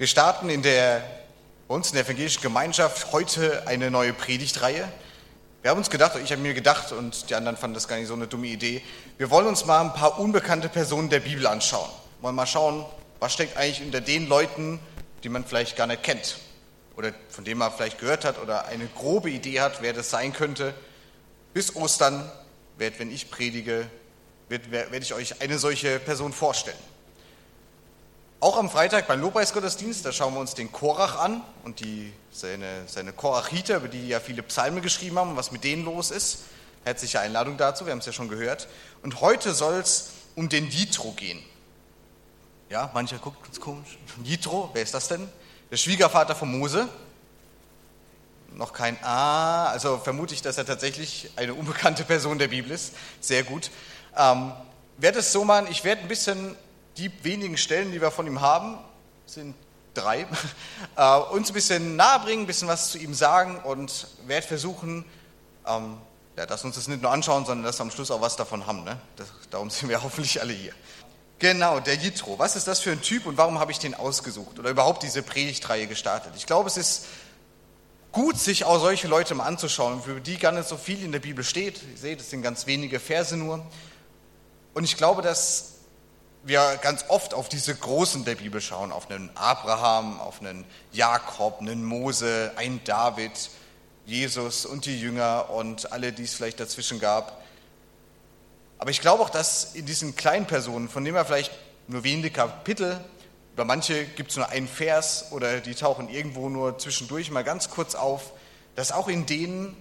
Wir starten in der, uns in der evangelischen Gemeinschaft heute eine neue Predigtreihe. Wir haben uns gedacht, ich habe mir gedacht und die anderen fanden das gar nicht so eine dumme Idee, wir wollen uns mal ein paar unbekannte Personen der Bibel anschauen. Wollen mal schauen, was steckt eigentlich unter den Leuten, die man vielleicht gar nicht kennt oder von denen man vielleicht gehört hat oder eine grobe Idee hat, wer das sein könnte. Bis Ostern, wenn ich predige, werde ich euch eine solche Person vorstellen. Auch am Freitag beim Lobpreisgottesdienst, da schauen wir uns den Korach an und die, seine, seine Korachiter, über die ja viele Psalme geschrieben haben, was mit denen los ist. Herzliche Einladung dazu, wir haben es ja schon gehört. Und heute soll es um den Jitro gehen. Ja, mancher guckt ganz komisch. Jitro, wer ist das denn? Der Schwiegervater von Mose. Noch kein Ah, also vermute ich, dass er tatsächlich eine unbekannte Person der Bibel ist. Sehr gut. Ähm, werde es so machen, ich werde ein bisschen die wenigen Stellen, die wir von ihm haben, sind drei, äh, uns ein bisschen nahebringen, ein bisschen was zu ihm sagen und werde versuchen, ähm, ja, dass uns das nicht nur anschauen, sondern dass wir am Schluss auch was davon haben. Ne? Das, darum sind wir hoffentlich alle hier. Genau, der Jitro. Was ist das für ein Typ und warum habe ich den ausgesucht oder überhaupt diese Predigtreihe gestartet? Ich glaube, es ist gut, sich auch solche Leute mal anzuschauen, für die gar nicht so viel in der Bibel steht. Ihr seht, es sind ganz wenige Verse nur. Und ich glaube, dass wir ganz oft auf diese Großen der Bibel schauen, auf einen Abraham, auf einen Jakob, einen Mose, einen David, Jesus und die Jünger und alle, die es vielleicht dazwischen gab. Aber ich glaube auch, dass in diesen kleinen Personen, von denen wir vielleicht nur wenige Kapitel, über manche gibt es nur einen Vers oder die tauchen irgendwo nur zwischendurch mal ganz kurz auf, dass auch in denen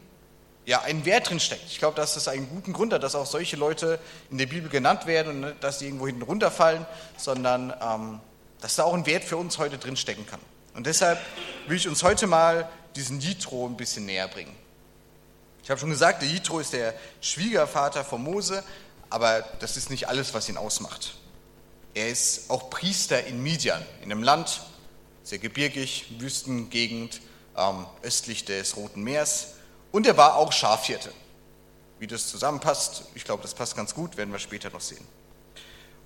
ja, ein Wert drin steckt. Ich glaube, dass es einen guten Grund hat, dass auch solche Leute in der Bibel genannt werden und nicht, dass sie irgendwo hinten runterfallen, sondern ähm, dass da auch ein Wert für uns heute drin stecken kann. Und deshalb will ich uns heute mal diesen Jitro ein bisschen näher bringen. Ich habe schon gesagt, der Jitro ist der Schwiegervater von Mose, aber das ist nicht alles, was ihn ausmacht. Er ist auch Priester in Midian, in einem Land, sehr gebirgig, Wüstengegend, ähm, östlich des Roten Meers. Und er war auch Schafhirte. Wie das zusammenpasst, ich glaube, das passt ganz gut, werden wir später noch sehen.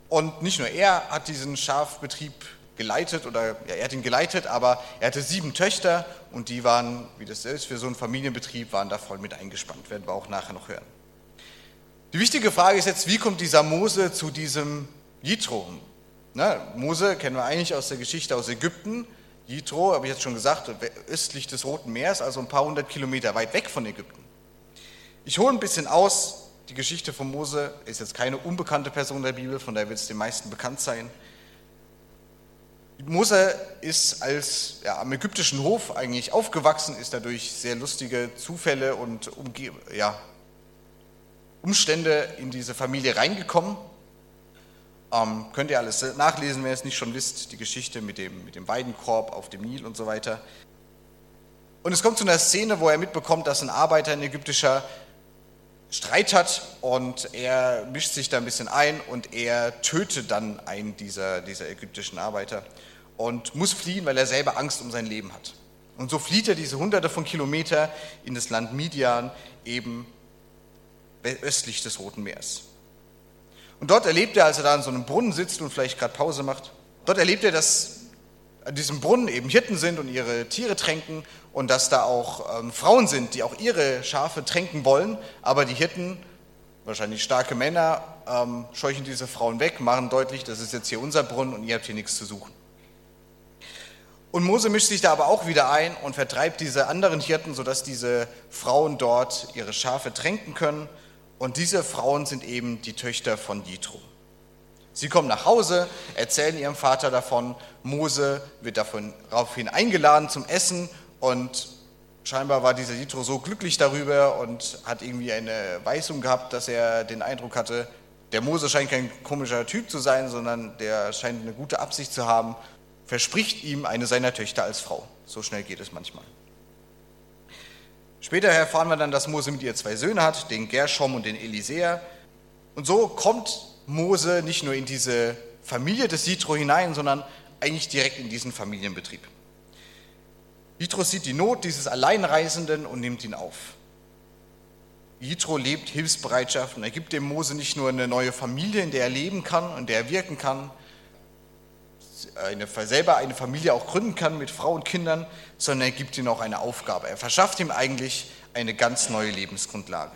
Und nicht nur er hat diesen Schafbetrieb geleitet oder ja, er hat ihn geleitet, aber er hatte sieben Töchter und die waren, wie das ist für so einen Familienbetrieb, waren da voll mit eingespannt. Werden wir auch nachher noch hören. Die wichtige Frage ist jetzt, wie kommt dieser Mose zu diesem Jitro? Na, Mose kennen wir eigentlich aus der Geschichte aus Ägypten. Jitro, habe ich jetzt schon gesagt, östlich des Roten Meeres, also ein paar hundert Kilometer weit weg von Ägypten. Ich hole ein bisschen aus. Die Geschichte von Mose ist jetzt keine unbekannte Person der Bibel, von der wird es den meisten bekannt sein. Mose ist als ja, am ägyptischen Hof eigentlich aufgewachsen, ist dadurch sehr lustige Zufälle und Umge ja, Umstände in diese Familie reingekommen. Ähm, könnt ihr alles nachlesen, wenn ihr es nicht schon wisst, die Geschichte mit dem, mit dem Weidenkorb auf dem Nil und so weiter. Und es kommt zu einer Szene, wo er mitbekommt, dass ein Arbeiter, ein ägyptischer, Streit hat und er mischt sich da ein bisschen ein und er tötet dann einen dieser, dieser ägyptischen Arbeiter und muss fliehen, weil er selber Angst um sein Leben hat. Und so flieht er diese hunderte von Kilometern in das Land Midian, eben östlich des Roten Meeres. Und dort erlebt er, als er da an so einem Brunnen sitzt und vielleicht gerade Pause macht, dort erlebt er, dass an diesem Brunnen eben Hirten sind und ihre Tiere tränken und dass da auch ähm, Frauen sind, die auch ihre Schafe tränken wollen, aber die Hirten, wahrscheinlich starke Männer, ähm, scheuchen diese Frauen weg, machen deutlich, das ist jetzt hier unser Brunnen und ihr habt hier nichts zu suchen. Und Mose mischt sich da aber auch wieder ein und vertreibt diese anderen Hirten, sodass diese Frauen dort ihre Schafe tränken können und diese Frauen sind eben die Töchter von Jitro. Sie kommen nach Hause, erzählen ihrem Vater davon. Mose wird daraufhin eingeladen zum Essen und scheinbar war dieser Jitro so glücklich darüber und hat irgendwie eine Weisung gehabt, dass er den Eindruck hatte, der Mose scheint kein komischer Typ zu sein, sondern der scheint eine gute Absicht zu haben, verspricht ihm eine seiner Töchter als Frau. So schnell geht es manchmal. Später erfahren wir dann, dass Mose mit ihr zwei Söhne hat, den Gershom und den Elisea. Und so kommt Mose nicht nur in diese Familie des Jitro hinein, sondern eigentlich direkt in diesen Familienbetrieb. Jitro sieht die Not dieses Alleinreisenden und nimmt ihn auf. Jitro lebt Hilfsbereitschaft und er gibt dem Mose nicht nur eine neue Familie, in der er leben kann und der er wirken kann. Eine, selber eine Familie auch gründen kann mit Frau und Kindern, sondern er gibt ihm auch eine Aufgabe. Er verschafft ihm eigentlich eine ganz neue Lebensgrundlage.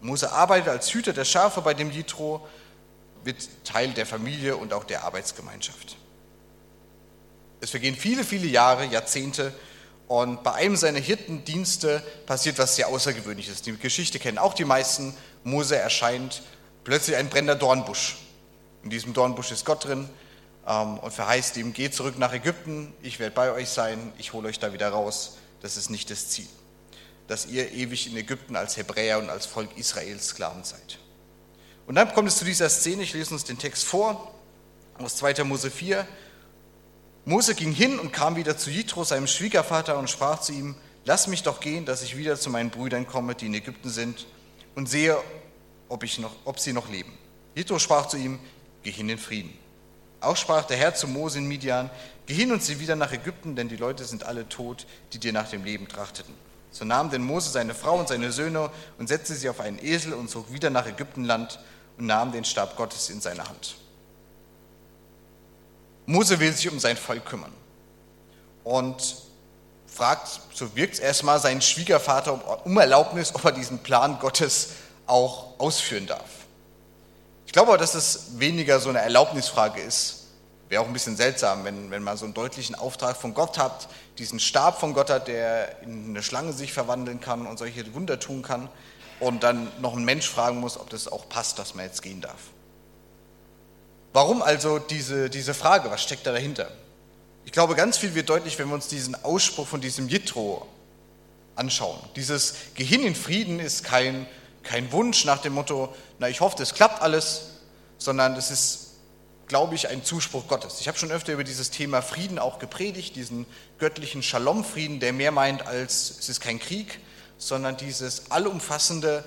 Mose arbeitet als Hüter der Schafe bei dem Jitro, wird Teil der Familie und auch der Arbeitsgemeinschaft. Es vergehen viele, viele Jahre, Jahrzehnte und bei einem seiner Hirtendienste passiert was sehr Außergewöhnliches. Die Geschichte kennen auch die meisten. Mose erscheint plötzlich ein brennender Dornbusch. In diesem Dornbusch ist Gott drin und verheißt ihm, geht zurück nach Ägypten, ich werde bei euch sein, ich hole euch da wieder raus. Das ist nicht das Ziel, dass ihr ewig in Ägypten als Hebräer und als Volk Israels Sklaven seid. Und dann kommt es zu dieser Szene, ich lese uns den Text vor, aus 2. Mose 4. Mose ging hin und kam wieder zu Jitro, seinem Schwiegervater, und sprach zu ihm, lass mich doch gehen, dass ich wieder zu meinen Brüdern komme, die in Ägypten sind, und sehe, ob, ich noch, ob sie noch leben. Jitro sprach zu ihm, geh hin in Frieden. Auch sprach der Herr zu Mose in Midian, geh hin und sieh wieder nach Ägypten, denn die Leute sind alle tot, die dir nach dem Leben trachteten. So nahm denn Mose seine Frau und seine Söhne und setzte sie auf einen Esel und zog wieder nach Ägyptenland und nahm den Stab Gottes in seine Hand. Mose will sich um sein Volk kümmern und fragt, so wirkt es erstmal, seinen Schwiegervater um Erlaubnis, ob er diesen Plan Gottes auch ausführen darf. Ich glaube dass es weniger so eine Erlaubnisfrage ist. Wäre auch ein bisschen seltsam, wenn, wenn man so einen deutlichen Auftrag von Gott hat, diesen Stab von Gott hat, der in eine Schlange sich verwandeln kann und solche Wunder tun kann und dann noch ein Mensch fragen muss, ob das auch passt, dass man jetzt gehen darf. Warum also diese, diese Frage? Was steckt da dahinter? Ich glaube, ganz viel wird deutlich, wenn wir uns diesen Ausspruch von diesem Jitro anschauen. Dieses Gehirn in Frieden ist kein kein Wunsch nach dem Motto, na, ich hoffe, es klappt alles, sondern es ist, glaube ich, ein Zuspruch Gottes. Ich habe schon öfter über dieses Thema Frieden auch gepredigt, diesen göttlichen Shalom-Frieden, der mehr meint als, es ist kein Krieg, sondern dieses allumfassende,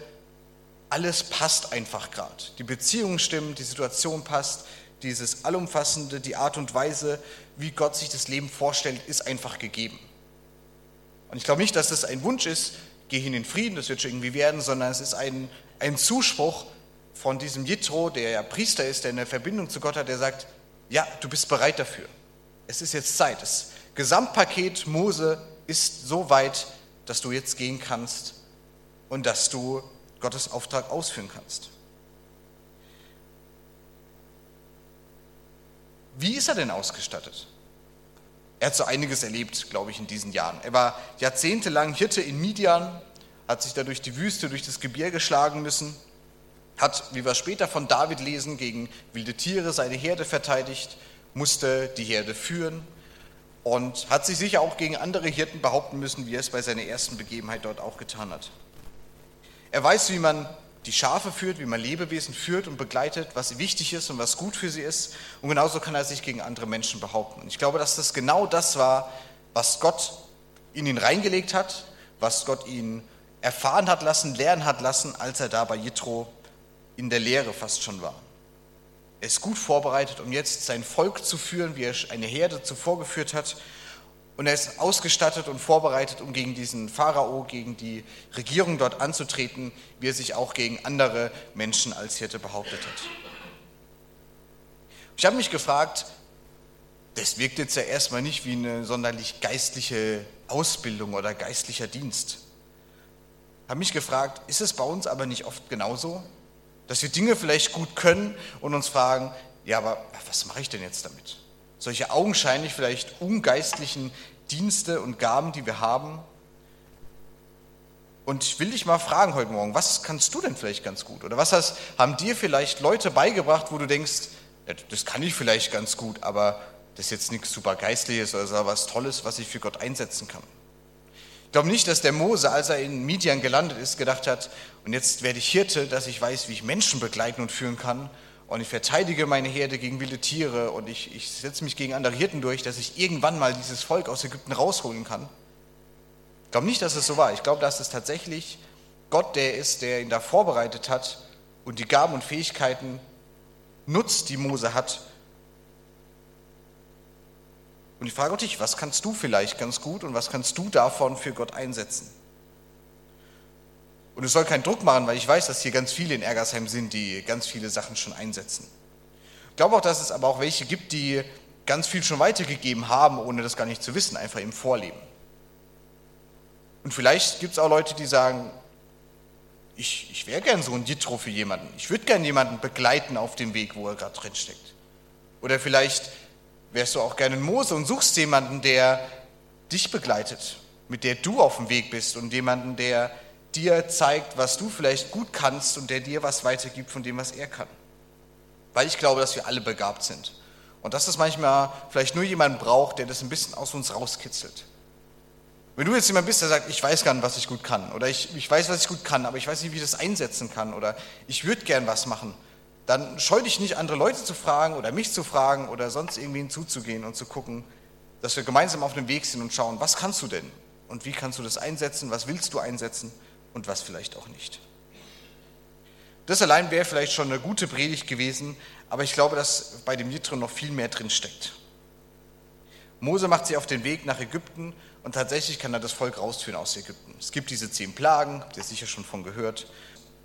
alles passt einfach gerade. Die Beziehungen stimmen, die Situation passt, dieses allumfassende, die Art und Weise, wie Gott sich das Leben vorstellt, ist einfach gegeben. Und ich glaube nicht, dass das ein Wunsch ist, geh hin in Frieden, das wird schon irgendwie werden, sondern es ist ein, ein Zuspruch von diesem Jitro, der ja Priester ist, der eine Verbindung zu Gott hat, der sagt, ja, du bist bereit dafür. Es ist jetzt Zeit. Das Gesamtpaket Mose ist so weit, dass du jetzt gehen kannst und dass du Gottes Auftrag ausführen kannst. Wie ist er denn ausgestattet? Er hat so einiges erlebt, glaube ich, in diesen Jahren. Er war jahrzehntelang Hirte in Midian, hat sich da durch die Wüste, durch das Gebirge schlagen müssen, hat, wie wir später von David lesen, gegen wilde Tiere seine Herde verteidigt, musste die Herde führen und hat sich sicher auch gegen andere Hirten behaupten müssen, wie er es bei seiner ersten Begebenheit dort auch getan hat. Er weiß, wie man die Schafe führt, wie man Lebewesen führt und begleitet, was wichtig ist und was gut für sie ist. Und genauso kann er sich gegen andere Menschen behaupten. Und ich glaube, dass das genau das war, was Gott in ihn reingelegt hat, was Gott ihn erfahren hat lassen, lernen hat lassen, als er da bei Jitro in der Lehre fast schon war. Er ist gut vorbereitet, um jetzt sein Volk zu führen, wie er eine Herde zuvor geführt hat und er ist ausgestattet und vorbereitet, um gegen diesen Pharao, gegen die Regierung dort anzutreten, wie er sich auch gegen andere Menschen als Hirte behauptet hat. Ich habe mich gefragt, das wirkt jetzt ja erstmal nicht wie eine sonderlich geistliche Ausbildung oder geistlicher Dienst. Ich habe mich gefragt, ist es bei uns aber nicht oft genauso, dass wir Dinge vielleicht gut können und uns fragen, ja, aber was mache ich denn jetzt damit? Solche augenscheinlich vielleicht ungeistlichen Dienste und Gaben, die wir haben. Und ich will dich mal fragen heute Morgen, was kannst du denn vielleicht ganz gut? Oder was hast, haben dir vielleicht Leute beigebracht, wo du denkst, das kann ich vielleicht ganz gut, aber das ist jetzt nichts super Geistliches oder was Tolles, was ich für Gott einsetzen kann. Ich glaube nicht, dass der Mose, als er in Midian gelandet ist, gedacht hat, und jetzt werde ich Hirte, dass ich weiß, wie ich Menschen begleiten und führen kann, und ich verteidige meine Herde gegen wilde Tiere und ich, ich setze mich gegen andere Hirten durch, dass ich irgendwann mal dieses Volk aus Ägypten rausholen kann. Ich glaube nicht, dass es so war. Ich glaube, dass es tatsächlich Gott der ist, der ihn da vorbereitet hat und die Gaben und Fähigkeiten nutzt, die Mose hat. Und ich frage dich, was kannst du vielleicht ganz gut und was kannst du davon für Gott einsetzen? Und es soll keinen Druck machen, weil ich weiß, dass hier ganz viele in Ergersheim sind, die ganz viele Sachen schon einsetzen. Ich glaube auch, dass es aber auch welche gibt, die ganz viel schon weitergegeben haben, ohne das gar nicht zu wissen, einfach im Vorleben. Und vielleicht gibt es auch Leute, die sagen, ich, ich wäre gern so ein Jitro für jemanden. Ich würde gern jemanden begleiten auf dem Weg, wo er gerade drin steckt. Oder vielleicht wärst du auch gerne ein Mose und suchst jemanden, der dich begleitet, mit der du auf dem Weg bist und jemanden, der dir zeigt, was du vielleicht gut kannst und der dir was weitergibt von dem, was er kann. Weil ich glaube, dass wir alle begabt sind. Und dass es manchmal vielleicht nur jemanden braucht, der das ein bisschen aus uns rauskitzelt. Wenn du jetzt jemand bist, der sagt, ich weiß gar nicht, was ich gut kann, oder ich, ich weiß, was ich gut kann, aber ich weiß nicht, wie ich das einsetzen kann, oder ich würde gern was machen, dann scheu dich nicht, andere Leute zu fragen oder mich zu fragen oder sonst irgendwie hinzuzugehen und zu gucken, dass wir gemeinsam auf dem Weg sind und schauen, was kannst du denn und wie kannst du das einsetzen, was willst du einsetzen und was vielleicht auch nicht. Das allein wäre vielleicht schon eine gute Predigt gewesen, aber ich glaube, dass bei dem Jitro noch viel mehr drin steckt. Mose macht sich auf den Weg nach Ägypten und tatsächlich kann er das Volk rausführen aus Ägypten. Es gibt diese zehn Plagen, habt ihr sicher schon von gehört.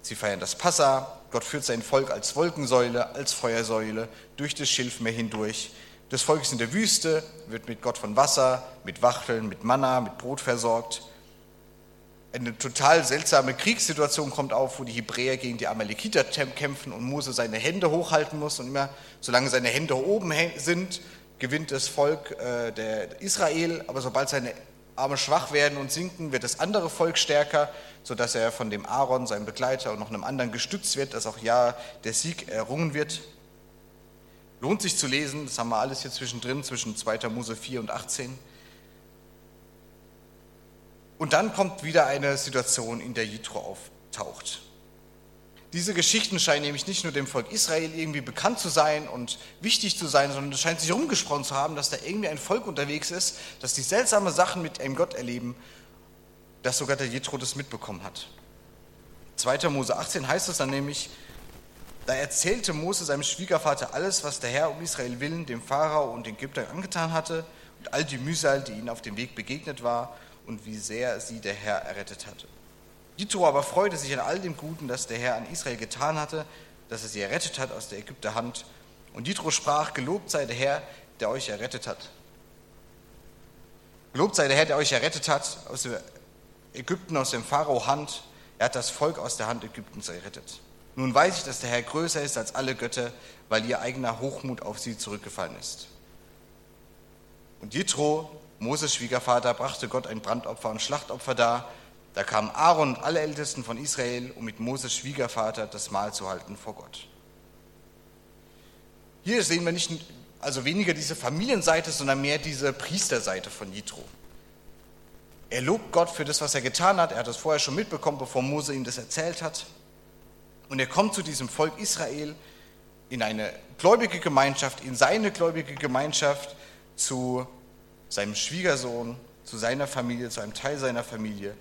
Sie feiern das Passa. Gott führt sein Volk als Wolkensäule, als Feuersäule durch das Schilfmeer hindurch. Das Volk ist in der Wüste, wird mit Gott von Wasser, mit Wachteln, mit Manna, mit Brot versorgt. Eine total seltsame Kriegssituation kommt auf, wo die Hebräer gegen die Amalekiter kämpfen und Mose seine Hände hochhalten muss. Und immer, solange seine Hände oben sind, gewinnt das Volk äh, der Israel. Aber sobald seine Arme schwach werden und sinken, wird das andere Volk stärker, sodass er von dem Aaron, seinem Begleiter und noch einem anderen gestützt wird, dass auch ja der Sieg errungen wird. Lohnt sich zu lesen, das haben wir alles hier zwischendrin, zwischen 2. Mose 4 und 18. Und dann kommt wieder eine Situation, in der Jitro auftaucht. Diese Geschichten scheinen nämlich nicht nur dem Volk Israel irgendwie bekannt zu sein und wichtig zu sein, sondern es scheint sich rumgesprochen zu haben, dass da irgendwie ein Volk unterwegs ist, das die seltsame Sachen mit einem Gott erleben, dass sogar der Jethro das mitbekommen hat. 2. Mose 18 heißt es dann nämlich, da erzählte Mose seinem Schwiegervater alles, was der Herr um Israel willen dem Pharao und den Ägyptern angetan hatte und all die Mühsal, die ihnen auf dem Weg begegnet war und wie sehr sie der Herr errettet hatte. Jitro aber freute sich an all dem Guten, das der Herr an Israel getan hatte, dass er sie errettet hat aus der Ägypter Hand. Und Jitro sprach, gelobt sei der Herr, der euch errettet hat. Gelobt sei der Herr, der euch errettet hat aus Ägypten, aus dem Pharao Hand. Er hat das Volk aus der Hand Ägyptens errettet. Nun weiß ich, dass der Herr größer ist als alle Götter, weil ihr eigener Hochmut auf sie zurückgefallen ist. Und Jitro, Moses Schwiegervater, brachte Gott ein Brandopfer und Schlachtopfer dar da kamen Aaron und alle Ältesten von Israel, um mit Moses Schwiegervater das Mahl zu halten vor Gott. Hier sehen wir nicht, also weniger diese Familienseite, sondern mehr diese Priesterseite von Jitro. Er lobt Gott für das, was er getan hat. Er hat das vorher schon mitbekommen, bevor Mose ihm das erzählt hat. Und er kommt zu diesem Volk Israel in eine gläubige Gemeinschaft, in seine gläubige Gemeinschaft, zu seinem Schwiegersohn, zu seiner Familie, zu einem Teil seiner Familie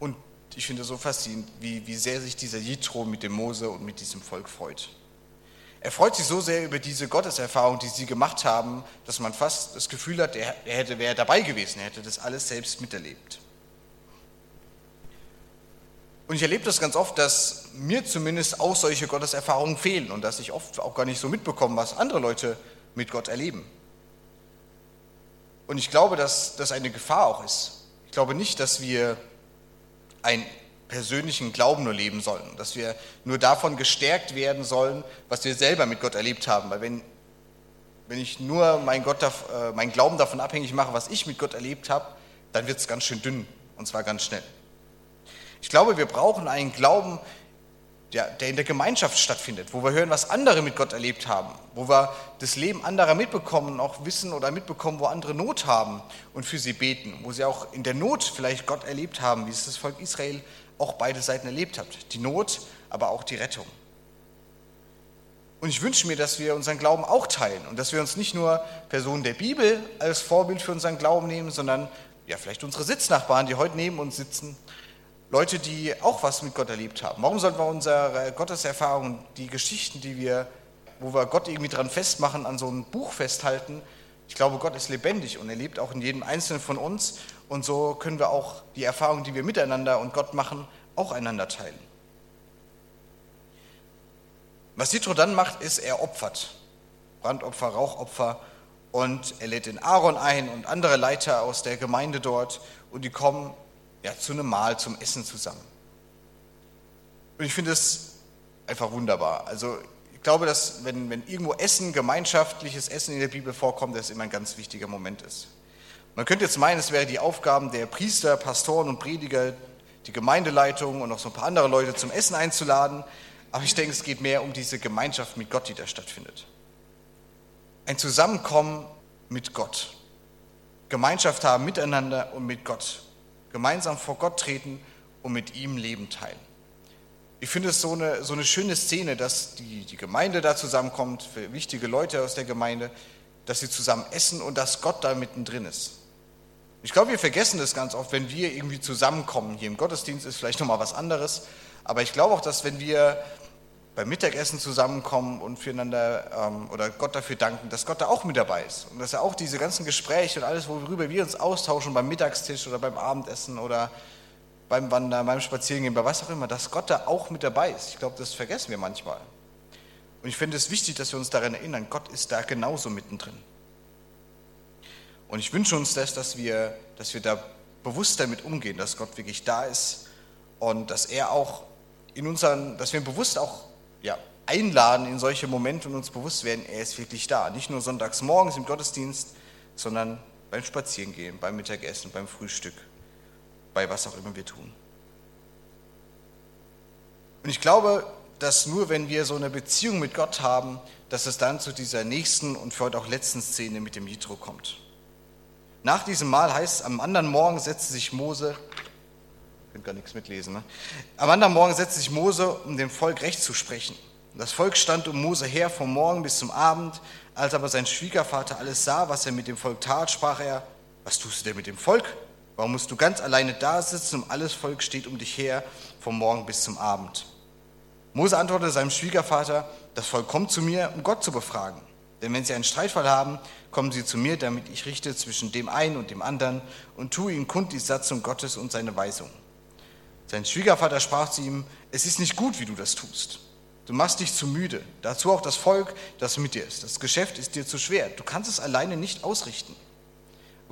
und ich finde es so faszinierend, wie, wie sehr sich dieser Jitro mit dem Mose und mit diesem Volk freut. Er freut sich so sehr über diese Gotteserfahrung, die sie gemacht haben, dass man fast das Gefühl hat, er, hätte, wäre dabei gewesen, er hätte das alles selbst miterlebt. Und ich erlebe das ganz oft, dass mir zumindest auch solche Gotteserfahrungen fehlen und dass ich oft auch gar nicht so mitbekomme, was andere Leute mit Gott erleben. Und ich glaube, dass das eine Gefahr auch ist. Ich glaube nicht, dass wir einen persönlichen Glauben nur leben sollen, dass wir nur davon gestärkt werden sollen, was wir selber mit Gott erlebt haben. Weil wenn, wenn ich nur mein, Gott, äh, mein Glauben davon abhängig mache, was ich mit Gott erlebt habe, dann wird es ganz schön dünn und zwar ganz schnell. Ich glaube, wir brauchen einen Glauben, der, der in der Gemeinschaft stattfindet, wo wir hören, was andere mit Gott erlebt haben, wo wir das Leben anderer mitbekommen, auch wissen oder mitbekommen, wo andere Not haben und für sie beten, wo sie auch in der Not vielleicht Gott erlebt haben, wie es das Volk Israel auch beide Seiten erlebt hat. Die Not, aber auch die Rettung. Und ich wünsche mir, dass wir unseren Glauben auch teilen und dass wir uns nicht nur Personen der Bibel als Vorbild für unseren Glauben nehmen, sondern ja, vielleicht unsere Sitznachbarn, die heute neben uns sitzen, Leute, die auch was mit Gott erlebt haben. Warum sollten wir unsere Gotteserfahrung, die Geschichten, die wir, wo wir Gott irgendwie dran festmachen, an so einem Buch festhalten? Ich glaube, Gott ist lebendig und er lebt auch in jedem Einzelnen von uns. Und so können wir auch die Erfahrungen, die wir miteinander und Gott machen, auch einander teilen. Was Jitro dann macht, ist, er opfert. Brandopfer, Rauchopfer und er lädt den Aaron ein und andere Leiter aus der Gemeinde dort und die kommen ja, zu einem Mahl, zum Essen zusammen. Und ich finde es einfach wunderbar. Also ich glaube, dass wenn, wenn irgendwo Essen, gemeinschaftliches Essen in der Bibel vorkommt, das immer ein ganz wichtiger Moment ist. Man könnte jetzt meinen, es wäre die Aufgaben der Priester, Pastoren und Prediger, die Gemeindeleitung und noch so ein paar andere Leute zum Essen einzuladen. Aber ich denke, es geht mehr um diese Gemeinschaft mit Gott, die da stattfindet ein Zusammenkommen mit Gott. Gemeinschaft haben miteinander und mit Gott. Gemeinsam vor Gott treten und mit ihm Leben teilen. Ich finde es so eine, so eine schöne Szene, dass die, die Gemeinde da zusammenkommt, wichtige Leute aus der Gemeinde, dass sie zusammen essen und dass Gott da mittendrin ist. Ich glaube, wir vergessen das ganz oft, wenn wir irgendwie zusammenkommen. Hier im Gottesdienst ist vielleicht nochmal was anderes. Aber ich glaube auch, dass wenn wir beim Mittagessen zusammenkommen und füreinander ähm, oder Gott dafür danken, dass Gott da auch mit dabei ist und dass er auch diese ganzen Gespräche und alles, worüber wir uns austauschen beim Mittagstisch oder beim Abendessen oder beim Wandern, beim Spazierengehen, bei was auch immer, dass Gott da auch mit dabei ist. Ich glaube, das vergessen wir manchmal. Und ich finde es wichtig, dass wir uns daran erinnern, Gott ist da genauso mittendrin. Und ich wünsche uns das, dass wir, dass wir da bewusst damit umgehen, dass Gott wirklich da ist und dass er auch in unseren, dass wir bewusst auch ja, einladen in solche Momente und uns bewusst werden, er ist wirklich da. Nicht nur sonntags morgens im Gottesdienst, sondern beim Spazierengehen, beim Mittagessen, beim Frühstück, bei was auch immer wir tun. Und ich glaube, dass nur wenn wir so eine Beziehung mit Gott haben, dass es dann zu dieser nächsten und für heute auch letzten Szene mit dem Jitro kommt. Nach diesem Mal heißt es, am anderen Morgen setzte sich Mose könnt gar nichts mitlesen. Ne? Am anderen Morgen setzte sich Mose, um dem Volk Recht zu sprechen. Das Volk stand um Mose her vom Morgen bis zum Abend. Als aber sein Schwiegervater alles sah, was er mit dem Volk tat, sprach er, was tust du denn mit dem Volk? Warum musst du ganz alleine da sitzen und alles Volk steht um dich her vom Morgen bis zum Abend? Mose antwortete seinem Schwiegervater, das Volk kommt zu mir, um Gott zu befragen. Denn wenn sie einen Streitfall haben, kommen sie zu mir, damit ich richte zwischen dem einen und dem anderen und tue ihnen kund die Satzung Gottes und seine Weisung. Sein Schwiegervater sprach zu ihm, es ist nicht gut, wie du das tust. Du machst dich zu müde. Dazu auch das Volk, das mit dir ist. Das Geschäft ist dir zu schwer. Du kannst es alleine nicht ausrichten.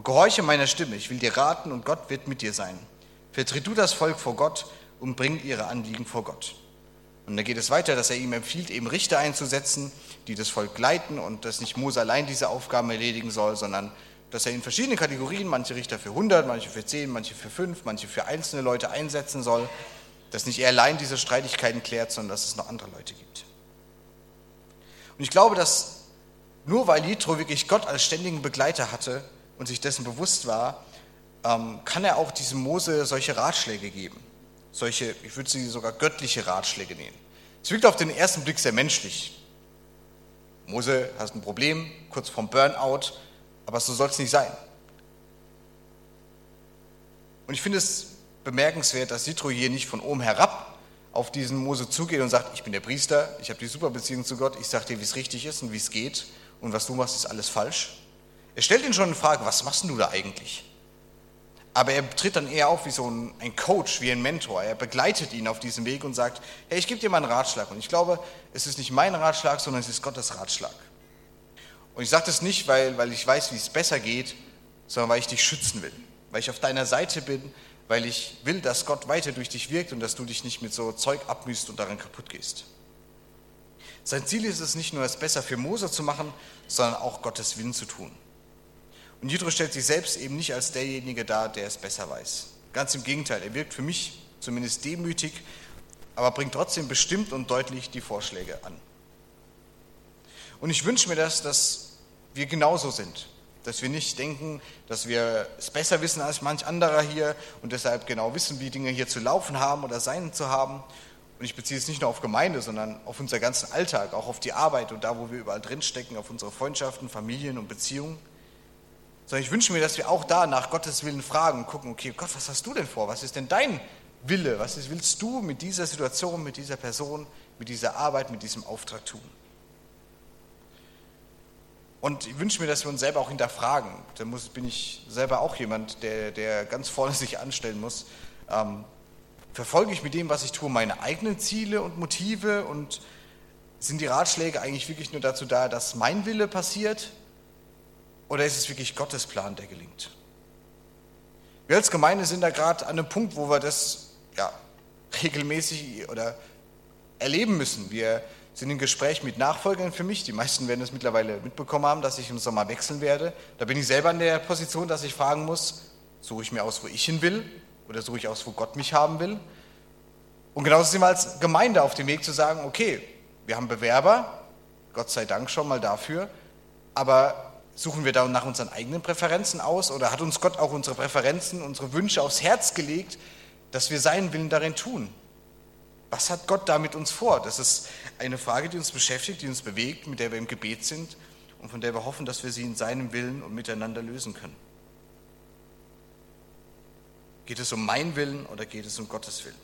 Gehorche meiner Stimme. Ich will dir raten und Gott wird mit dir sein. Vertritt du das Volk vor Gott und bring ihre Anliegen vor Gott. Und dann geht es weiter, dass er ihm empfiehlt, eben Richter einzusetzen, die das Volk leiten und dass nicht Mose allein diese Aufgaben erledigen soll, sondern dass er in verschiedenen Kategorien, manche Richter für 100, manche für 10, manche für 5, manche für einzelne Leute einsetzen soll, dass nicht er allein diese Streitigkeiten klärt, sondern dass es noch andere Leute gibt. Und ich glaube, dass nur weil Jethro wirklich Gott als ständigen Begleiter hatte und sich dessen bewusst war, ähm, kann er auch diesem Mose solche Ratschläge geben. Solche, ich würde sie sogar göttliche Ratschläge nehmen. Es wirkt auf den ersten Blick sehr menschlich. Mose, hast ein Problem, kurz vorm Burnout, aber so soll es nicht sein. Und ich finde es bemerkenswert, dass Sitro hier nicht von oben herab auf diesen Mose zugeht und sagt, ich bin der Priester, ich habe die super Beziehung zu Gott, ich sage dir, wie es richtig ist und wie es geht und was du machst, ist alles falsch. Er stellt ihn schon in Frage, was machst du da eigentlich? Aber er tritt dann eher auf wie so ein, ein, Coach, wie ein Mentor. Er begleitet ihn auf diesem Weg und sagt, hey, ich gebe dir mal einen Ratschlag. Und ich glaube, es ist nicht mein Ratschlag, sondern es ist Gottes Ratschlag. Und ich sage das nicht, weil, weil ich weiß, wie es besser geht, sondern weil ich dich schützen will. Weil ich auf deiner Seite bin, weil ich will, dass Gott weiter durch dich wirkt und dass du dich nicht mit so Zeug abmühst und daran kaputt gehst. Sein Ziel ist es nicht nur, es besser für Mose zu machen, sondern auch Gottes Willen zu tun. Und Jethro stellt sich selbst eben nicht als derjenige dar, der es besser weiß. Ganz im Gegenteil, er wirkt für mich zumindest demütig, aber bringt trotzdem bestimmt und deutlich die Vorschläge an. Und ich wünsche mir das, dass wir genauso sind. Dass wir nicht denken, dass wir es besser wissen als manch anderer hier und deshalb genau wissen, wie Dinge hier zu laufen haben oder sein zu haben. Und ich beziehe es nicht nur auf Gemeinde, sondern auf unser ganzen Alltag, auch auf die Arbeit und da, wo wir überall drinstecken, auf unsere Freundschaften, Familien und Beziehungen. Sondern ich wünsche mir, dass wir auch da nach Gottes Willen fragen und gucken, okay, Gott, was hast du denn vor? Was ist denn dein Wille? Was willst du mit dieser Situation, mit dieser Person, mit dieser Arbeit, mit diesem Auftrag tun? Und ich wünsche mir, dass wir uns selber auch hinterfragen. Da muss, bin ich selber auch jemand, der, der ganz vorne sich anstellen muss. Ähm, verfolge ich mit dem, was ich tue, meine eigenen Ziele und Motive? Und sind die Ratschläge eigentlich wirklich nur dazu da, dass mein Wille passiert? Oder ist es wirklich Gottes Plan, der gelingt? Wir als Gemeinde sind da gerade an einem Punkt, wo wir das ja, regelmäßig oder erleben müssen. Wir sind im Gespräch mit Nachfolgern für mich. Die meisten werden es mittlerweile mitbekommen haben, dass ich im Sommer wechseln werde. Da bin ich selber in der Position, dass ich fragen muss, suche ich mir aus, wo ich hin will oder suche ich aus, wo Gott mich haben will. Und genauso sind wir als Gemeinde auf dem Weg zu sagen, okay, wir haben Bewerber, Gott sei Dank schon mal dafür, aber suchen wir da nach unseren eigenen Präferenzen aus oder hat uns Gott auch unsere Präferenzen, unsere Wünsche aufs Herz gelegt, dass wir seinen Willen darin tun? Was hat Gott da mit uns vor? Das ist eine Frage, die uns beschäftigt, die uns bewegt, mit der wir im Gebet sind und von der wir hoffen, dass wir sie in seinem Willen und miteinander lösen können. Geht es um meinen Willen oder geht es um Gottes Willen?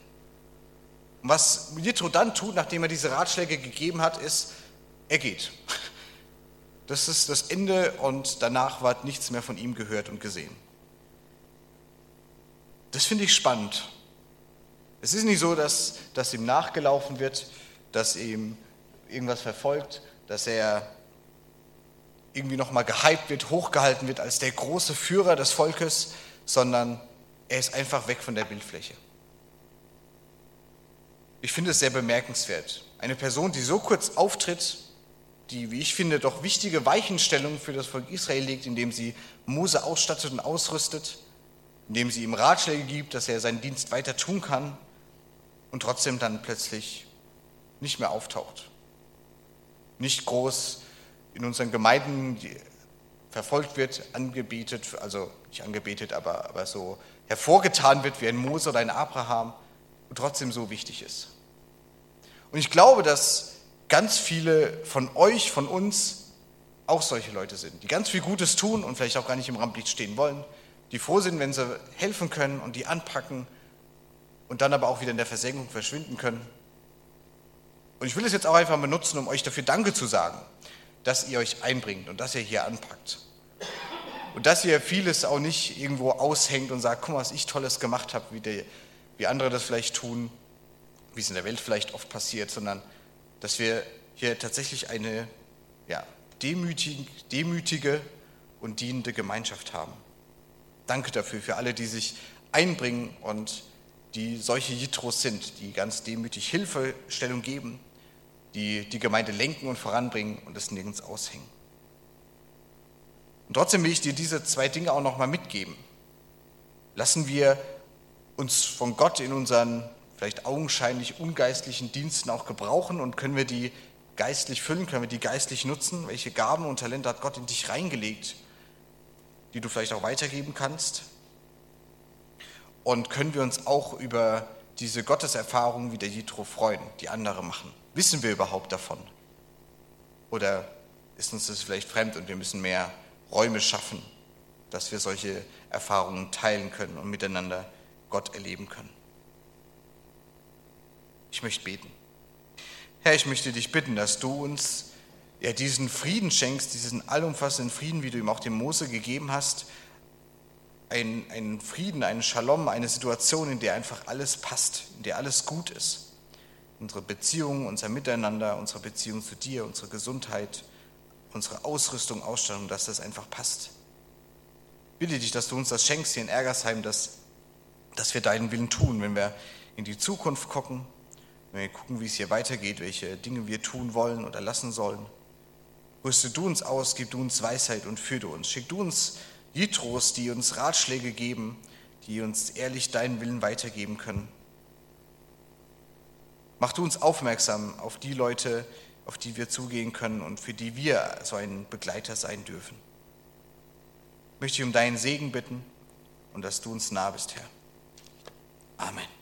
Und was Jethro dann tut, nachdem er diese Ratschläge gegeben hat, ist, er geht. Das ist das Ende und danach wird nichts mehr von ihm gehört und gesehen. Das finde ich spannend. Es ist nicht so, dass, dass ihm nachgelaufen wird, dass ihm irgendwas verfolgt, dass er irgendwie nochmal gehypt wird, hochgehalten wird als der große Führer des Volkes, sondern er ist einfach weg von der Bildfläche. Ich finde es sehr bemerkenswert. Eine Person, die so kurz auftritt, die, wie ich finde, doch wichtige Weichenstellungen für das Volk Israel legt, indem sie Mose ausstattet und ausrüstet, indem sie ihm Ratschläge gibt, dass er seinen Dienst weiter tun kann, und trotzdem dann plötzlich nicht mehr auftaucht. Nicht groß in unseren Gemeinden verfolgt wird, angebetet, also nicht angebetet, aber, aber so hervorgetan wird wie ein Mose oder ein Abraham und trotzdem so wichtig ist. Und ich glaube, dass ganz viele von euch, von uns auch solche Leute sind, die ganz viel Gutes tun und vielleicht auch gar nicht im Rampenlicht stehen wollen, die froh sind, wenn sie helfen können und die anpacken und dann aber auch wieder in der Versenkung verschwinden können. Und ich will es jetzt auch einfach benutzen, um euch dafür Danke zu sagen, dass ihr euch einbringt und dass ihr hier anpackt. Und dass ihr vieles auch nicht irgendwo aushängt und sagt, guck mal, was ich Tolles gemacht habe, wie, wie andere das vielleicht tun, wie es in der Welt vielleicht oft passiert, sondern dass wir hier tatsächlich eine ja, demütige, demütige und dienende Gemeinschaft haben. Danke dafür, für alle, die sich einbringen und die solche Jitros sind, die ganz demütig Hilfestellung geben, die die Gemeinde lenken und voranbringen und es nirgends aushängen. Und trotzdem will ich dir diese zwei Dinge auch nochmal mitgeben. Lassen wir uns von Gott in unseren vielleicht augenscheinlich ungeistlichen Diensten auch gebrauchen und können wir die geistlich füllen, können wir die geistlich nutzen? Welche Gaben und Talente hat Gott in dich reingelegt, die du vielleicht auch weitergeben kannst? Und können wir uns auch über diese Gotteserfahrung wie der Jitro freuen, die andere machen? Wissen wir überhaupt davon? Oder ist uns das vielleicht fremd und wir müssen mehr Räume schaffen, dass wir solche Erfahrungen teilen können und miteinander Gott erleben können? Ich möchte beten. Herr, ich möchte dich bitten, dass du uns ja diesen Frieden schenkst, diesen allumfassenden Frieden, wie du ihm auch dem Mose gegeben hast, ein, ein Frieden, einen Shalom, eine Situation, in der einfach alles passt, in der alles gut ist. Unsere Beziehungen, unser Miteinander, unsere Beziehung zu dir, unsere Gesundheit, unsere Ausrüstung, Ausstattung, dass das einfach passt. Bitte dich, dass du uns das schenkst hier in Ergersheim, dass, dass wir deinen Willen tun, wenn wir in die Zukunft gucken, wenn wir gucken, wie es hier weitergeht, welche Dinge wir tun wollen oder lassen sollen. Rüste du uns aus, gib du uns Weisheit und führe uns. Schick du uns Jitros, die uns Ratschläge geben, die uns ehrlich deinen Willen weitergeben können. Mach du uns aufmerksam auf die Leute, auf die wir zugehen können und für die wir so ein Begleiter sein dürfen. Ich möchte dich um deinen Segen bitten und dass du uns nah bist, Herr. Amen.